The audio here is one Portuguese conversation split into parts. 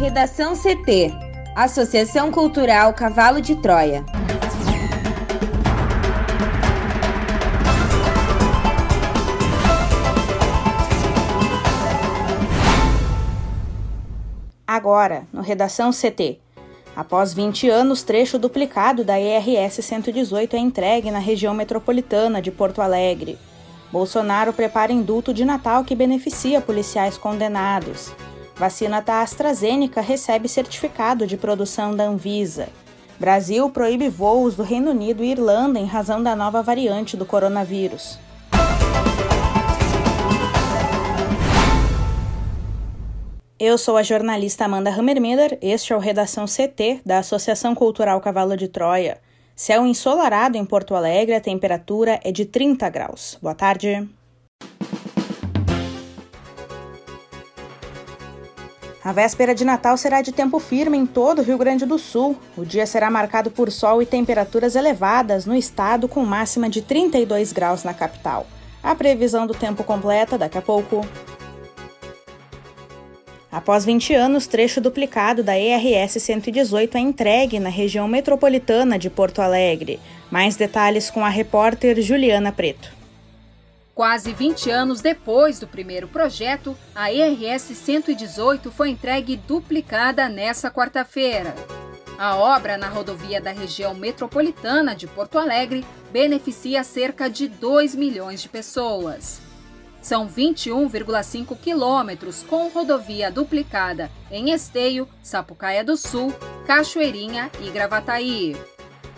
Redação CT Associação Cultural Cavalo de Troia. Agora, no Redação CT. Após 20 anos, trecho duplicado da ERS 118 é entregue na região metropolitana de Porto Alegre. Bolsonaro prepara indulto de Natal que beneficia policiais condenados. Vacina da AstraZeneca recebe certificado de produção da Anvisa. Brasil proíbe voos do Reino Unido e Irlanda em razão da nova variante do coronavírus. Eu sou a jornalista Amanda Hammermiller, este é o Redação CT da Associação Cultural Cavalo de Troia. Céu ensolarado em Porto Alegre, a temperatura é de 30 graus. Boa tarde. A véspera de Natal será de tempo firme em todo o Rio Grande do Sul. O dia será marcado por sol e temperaturas elevadas no estado, com máxima de 32 graus na capital. A previsão do tempo completa daqui a pouco. Após 20 anos, trecho duplicado da ERS 118 é entregue na região metropolitana de Porto Alegre. Mais detalhes com a repórter Juliana Preto. Quase 20 anos depois do primeiro projeto, a ERS 118 foi entregue duplicada nesta quarta-feira. A obra na rodovia da região metropolitana de Porto Alegre beneficia cerca de 2 milhões de pessoas. São 21,5 quilômetros com rodovia duplicada em Esteio, Sapucaia do Sul, Cachoeirinha e Gravataí.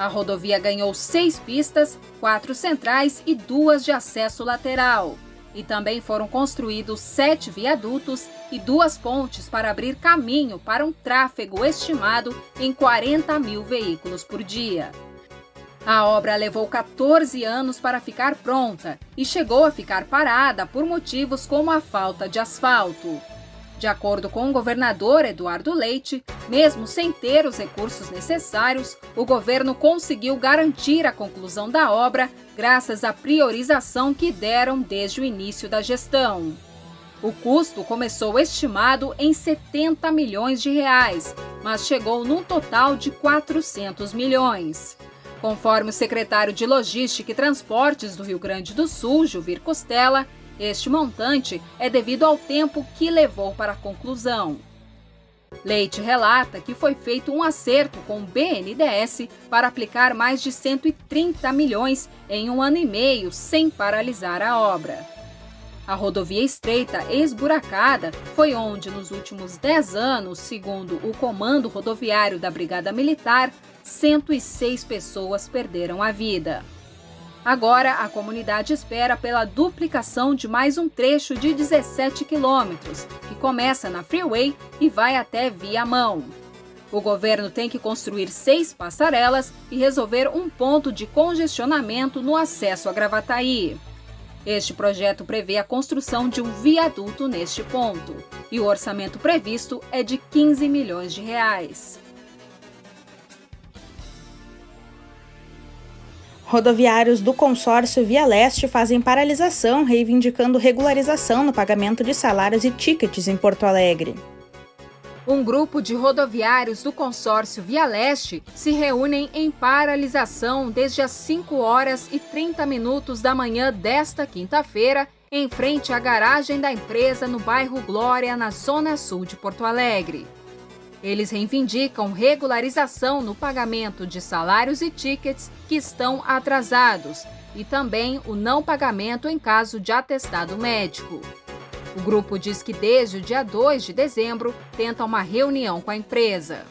A rodovia ganhou seis pistas, quatro centrais e duas de acesso lateral. E também foram construídos sete viadutos e duas pontes para abrir caminho para um tráfego estimado em 40 mil veículos por dia. A obra levou 14 anos para ficar pronta e chegou a ficar parada por motivos como a falta de asfalto. De acordo com o governador Eduardo Leite, mesmo sem ter os recursos necessários, o governo conseguiu garantir a conclusão da obra graças à priorização que deram desde o início da gestão. O custo começou estimado em 70 milhões de reais, mas chegou num total de 400 milhões. Conforme o secretário de Logística e Transportes do Rio Grande do Sul, Juvir Costela, este montante é devido ao tempo que levou para a conclusão. Leite relata que foi feito um acerto com o BNDES para aplicar mais de 130 milhões em um ano e meio sem paralisar a obra. A rodovia estreita esburacada foi onde, nos últimos 10 anos, segundo o Comando Rodoviário da Brigada Militar, 106 pessoas perderam a vida. Agora, a comunidade espera pela duplicação de mais um trecho de 17 quilômetros, que começa na Freeway e vai até Viamão. O governo tem que construir seis passarelas e resolver um ponto de congestionamento no acesso a Gravataí. Este projeto prevê a construção de um viaduto neste ponto, e o orçamento previsto é de 15 milhões de reais. Rodoviários do consórcio Via Leste fazem paralisação reivindicando regularização no pagamento de salários e tickets em Porto Alegre. Um grupo de rodoviários do consórcio Via Leste se reúnem em paralisação desde as 5 horas e 30 minutos da manhã desta quinta-feira, em frente à garagem da empresa no bairro Glória, na zona sul de Porto Alegre. Eles reivindicam regularização no pagamento de salários e tickets que estão atrasados e também o não pagamento em caso de atestado médico. O grupo diz que desde o dia 2 de dezembro tenta uma reunião com a empresa.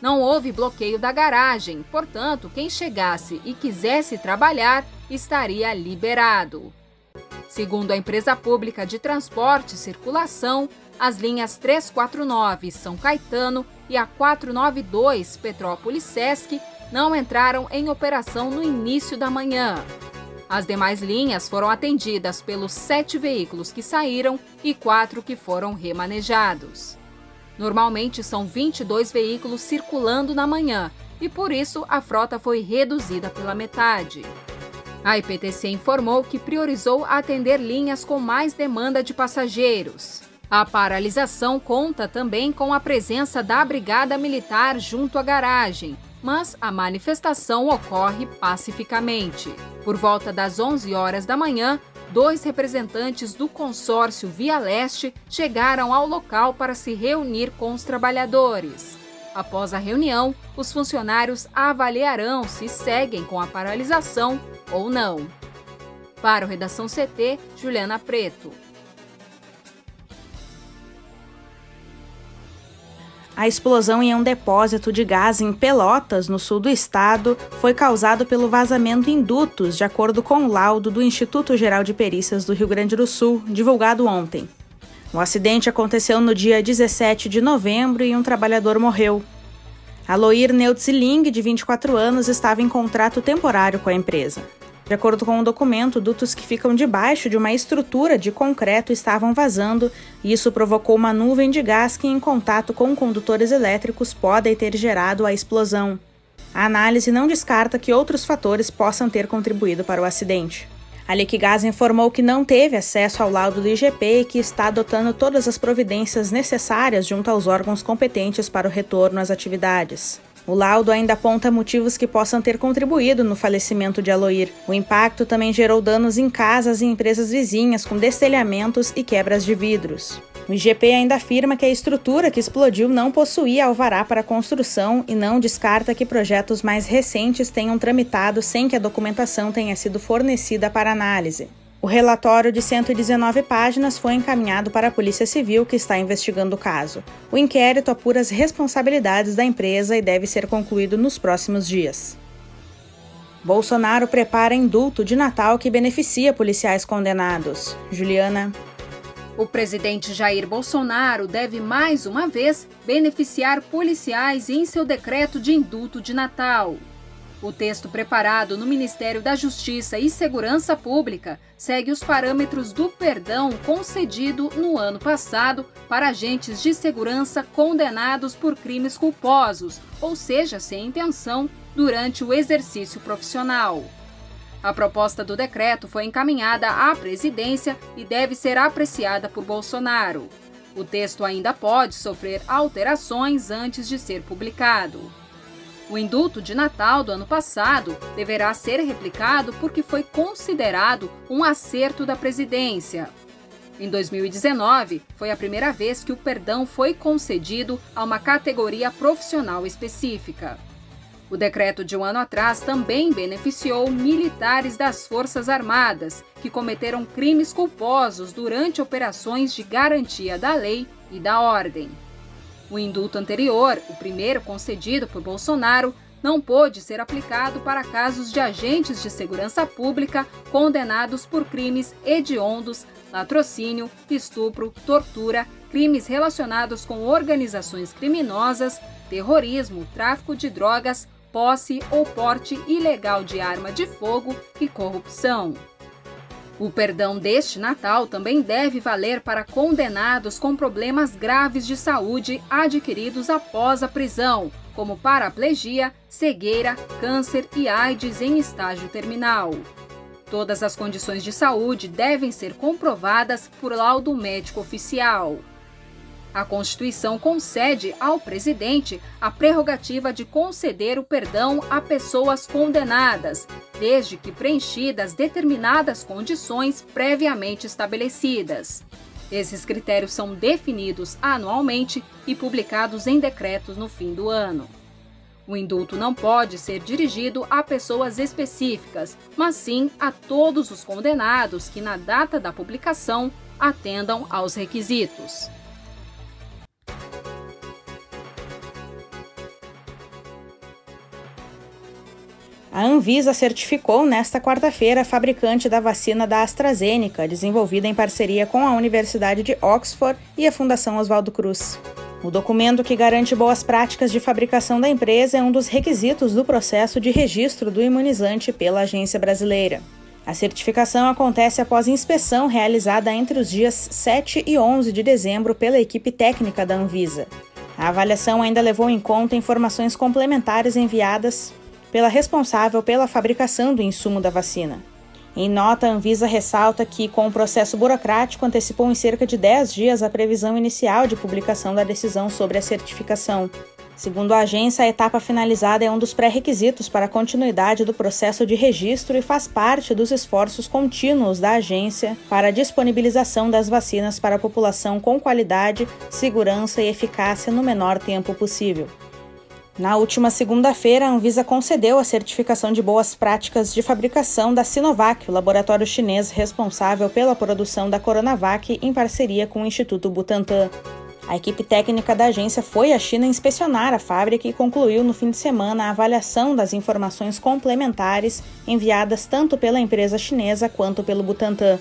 Não houve bloqueio da garagem, portanto, quem chegasse e quisesse trabalhar estaria liberado. Segundo a empresa pública de transporte e circulação, as linhas 349 São Caetano e a 492 Petrópolis Sesc não entraram em operação no início da manhã. As demais linhas foram atendidas pelos sete veículos que saíram e quatro que foram remanejados. Normalmente são 22 veículos circulando na manhã e por isso a frota foi reduzida pela metade. A IPTC informou que priorizou atender linhas com mais demanda de passageiros. A paralisação conta também com a presença da Brigada Militar junto à garagem, mas a manifestação ocorre pacificamente. Por volta das 11 horas da manhã, dois representantes do consórcio Via Leste chegaram ao local para se reunir com os trabalhadores. Após a reunião, os funcionários avaliarão se seguem com a paralisação ou não. Para o Redação CT, Juliana Preto. A explosão em um depósito de gás em Pelotas, no sul do estado, foi causado pelo vazamento em dutos, de acordo com o laudo do Instituto Geral de Perícias do Rio Grande do Sul, divulgado ontem. O acidente aconteceu no dia 17 de novembro e um trabalhador morreu. Aloir Neutzling, de 24 anos, estava em contrato temporário com a empresa. De acordo com o um documento, dutos que ficam debaixo de uma estrutura de concreto estavam vazando e isso provocou uma nuvem de gás que, em contato com condutores elétricos, podem ter gerado a explosão. A análise não descarta que outros fatores possam ter contribuído para o acidente. A Liquigás informou que não teve acesso ao laudo do IGP e que está adotando todas as providências necessárias junto aos órgãos competentes para o retorno às atividades. O laudo ainda aponta motivos que possam ter contribuído no falecimento de Aloir. O impacto também gerou danos em casas e empresas vizinhas, com destelhamentos e quebras de vidros. O IGP ainda afirma que a estrutura que explodiu não possuía alvará para construção e não descarta que projetos mais recentes tenham tramitado sem que a documentação tenha sido fornecida para análise. O relatório de 119 páginas foi encaminhado para a Polícia Civil, que está investigando o caso. O inquérito apura as responsabilidades da empresa e deve ser concluído nos próximos dias. Bolsonaro prepara indulto de Natal que beneficia policiais condenados. Juliana. O presidente Jair Bolsonaro deve mais uma vez beneficiar policiais em seu decreto de indulto de Natal. O texto preparado no Ministério da Justiça e Segurança Pública segue os parâmetros do perdão concedido no ano passado para agentes de segurança condenados por crimes culposos, ou seja, sem intenção, durante o exercício profissional. A proposta do decreto foi encaminhada à presidência e deve ser apreciada por Bolsonaro. O texto ainda pode sofrer alterações antes de ser publicado. O indulto de Natal do ano passado deverá ser replicado porque foi considerado um acerto da presidência. Em 2019, foi a primeira vez que o perdão foi concedido a uma categoria profissional específica. O decreto de um ano atrás também beneficiou militares das Forças Armadas que cometeram crimes culposos durante operações de garantia da lei e da ordem. O indulto anterior, o primeiro concedido por Bolsonaro, não pôde ser aplicado para casos de agentes de segurança pública condenados por crimes hediondos, latrocínio, estupro, tortura, crimes relacionados com organizações criminosas, terrorismo, tráfico de drogas, posse ou porte ilegal de arma de fogo e corrupção. O perdão deste Natal também deve valer para condenados com problemas graves de saúde adquiridos após a prisão, como paraplegia, cegueira, câncer e AIDS em estágio terminal. Todas as condições de saúde devem ser comprovadas por laudo médico oficial. A Constituição concede ao presidente a prerrogativa de conceder o perdão a pessoas condenadas, desde que preenchidas determinadas condições previamente estabelecidas. Esses critérios são definidos anualmente e publicados em decretos no fim do ano. O indulto não pode ser dirigido a pessoas específicas, mas sim a todos os condenados que, na data da publicação, atendam aos requisitos. Anvisa certificou nesta quarta-feira a fabricante da vacina da AstraZeneca, desenvolvida em parceria com a Universidade de Oxford e a Fundação Oswaldo Cruz. O documento que garante boas práticas de fabricação da empresa é um dos requisitos do processo de registro do imunizante pela agência brasileira. A certificação acontece após inspeção realizada entre os dias 7 e 11 de dezembro pela equipe técnica da Anvisa. A avaliação ainda levou em conta informações complementares enviadas pela responsável pela fabricação do insumo da vacina. Em nota, a Anvisa ressalta que, com o processo burocrático, antecipou em cerca de 10 dias a previsão inicial de publicação da decisão sobre a certificação. Segundo a agência, a etapa finalizada é um dos pré-requisitos para a continuidade do processo de registro e faz parte dos esforços contínuos da agência para a disponibilização das vacinas para a população com qualidade, segurança e eficácia no menor tempo possível. Na última segunda-feira, a Anvisa concedeu a certificação de boas práticas de fabricação da Sinovac, o laboratório chinês responsável pela produção da Coronavac em parceria com o Instituto Butantan. A equipe técnica da agência foi à China inspecionar a fábrica e concluiu no fim de semana a avaliação das informações complementares enviadas tanto pela empresa chinesa quanto pelo Butantan.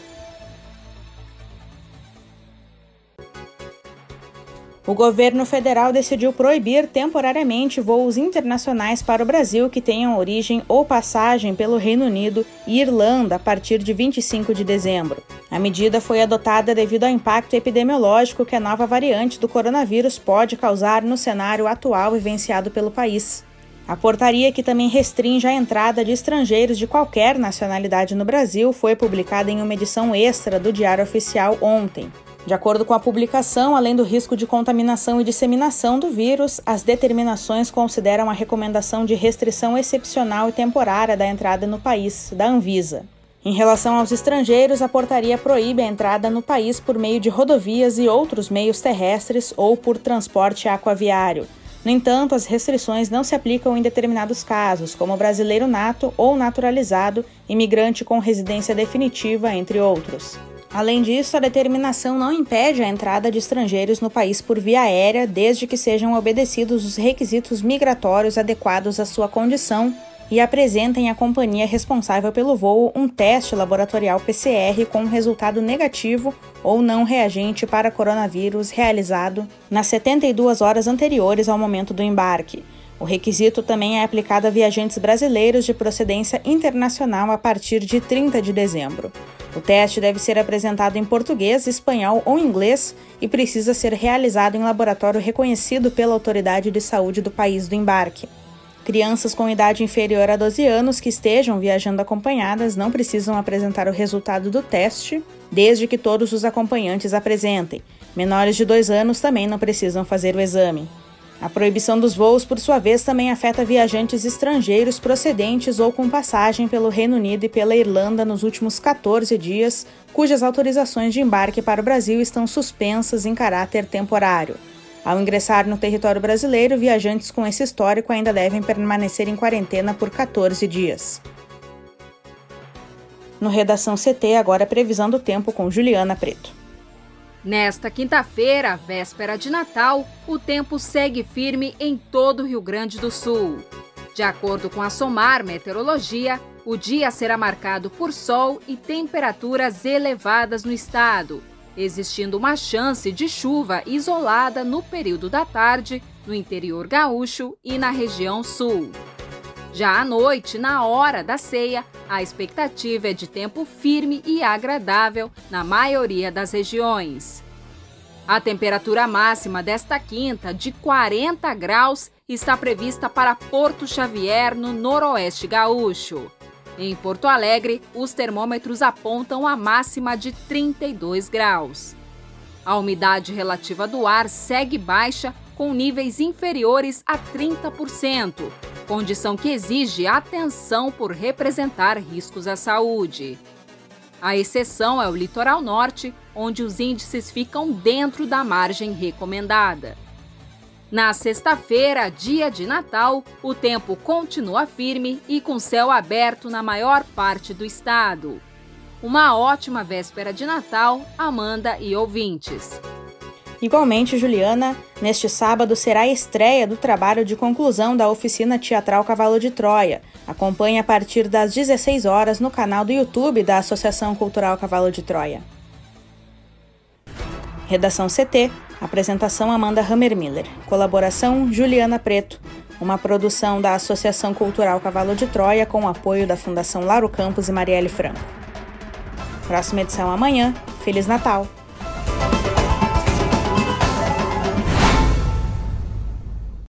O governo federal decidiu proibir temporariamente voos internacionais para o Brasil que tenham origem ou passagem pelo Reino Unido e Irlanda a partir de 25 de dezembro. A medida foi adotada devido ao impacto epidemiológico que a nova variante do coronavírus pode causar no cenário atual vivenciado pelo país. A portaria, que também restringe a entrada de estrangeiros de qualquer nacionalidade no Brasil, foi publicada em uma edição extra do Diário Oficial ontem. De acordo com a publicação, além do risco de contaminação e disseminação do vírus, as determinações consideram a recomendação de restrição excepcional e temporária da entrada no país, da Anvisa. Em relação aos estrangeiros, a portaria proíbe a entrada no país por meio de rodovias e outros meios terrestres ou por transporte aquaviário. No entanto, as restrições não se aplicam em determinados casos, como brasileiro nato ou naturalizado, imigrante com residência definitiva, entre outros. Além disso, a determinação não impede a entrada de estrangeiros no país por via aérea, desde que sejam obedecidos os requisitos migratórios adequados à sua condição e apresentem à companhia responsável pelo voo um teste laboratorial PCR com resultado negativo ou não reagente para coronavírus realizado nas 72 horas anteriores ao momento do embarque. O requisito também é aplicado a viajantes brasileiros de procedência internacional a partir de 30 de dezembro. O teste deve ser apresentado em português, espanhol ou inglês e precisa ser realizado em laboratório reconhecido pela autoridade de saúde do país do embarque. Crianças com idade inferior a 12 anos que estejam viajando acompanhadas não precisam apresentar o resultado do teste, desde que todos os acompanhantes apresentem. Menores de 2 anos também não precisam fazer o exame. A proibição dos voos, por sua vez, também afeta viajantes estrangeiros procedentes ou com passagem pelo Reino Unido e pela Irlanda nos últimos 14 dias, cujas autorizações de embarque para o Brasil estão suspensas em caráter temporário. Ao ingressar no território brasileiro, viajantes com esse histórico ainda devem permanecer em quarentena por 14 dias. No Redação CT, agora previsão do tempo com Juliana Preto. Nesta quinta-feira, véspera de Natal, o tempo segue firme em todo o Rio Grande do Sul. De acordo com a SOMAR Meteorologia, o dia será marcado por sol e temperaturas elevadas no estado, existindo uma chance de chuva isolada no período da tarde no interior gaúcho e na região sul. Já à noite, na hora da ceia, a expectativa é de tempo firme e agradável na maioria das regiões. A temperatura máxima desta quinta, de 40 graus, está prevista para Porto Xavier, no noroeste gaúcho. Em Porto Alegre, os termômetros apontam a máxima de 32 graus. A umidade relativa do ar segue baixa, com níveis inferiores a 30%, condição que exige atenção por representar riscos à saúde. A exceção é o litoral norte, onde os índices ficam dentro da margem recomendada. Na sexta-feira, dia de Natal, o tempo continua firme e com céu aberto na maior parte do estado. Uma ótima véspera de Natal, Amanda e ouvintes. Igualmente, Juliana, neste sábado será a estreia do trabalho de conclusão da oficina teatral Cavalo de Troia. Acompanhe a partir das 16 horas no canal do YouTube da Associação Cultural Cavalo de Troia. Redação CT Apresentação Amanda Hammermiller. Colaboração Juliana Preto. Uma produção da Associação Cultural Cavalo de Troia com o apoio da Fundação Laro Campos e Marielle Franco. Próxima edição amanhã. Feliz Natal!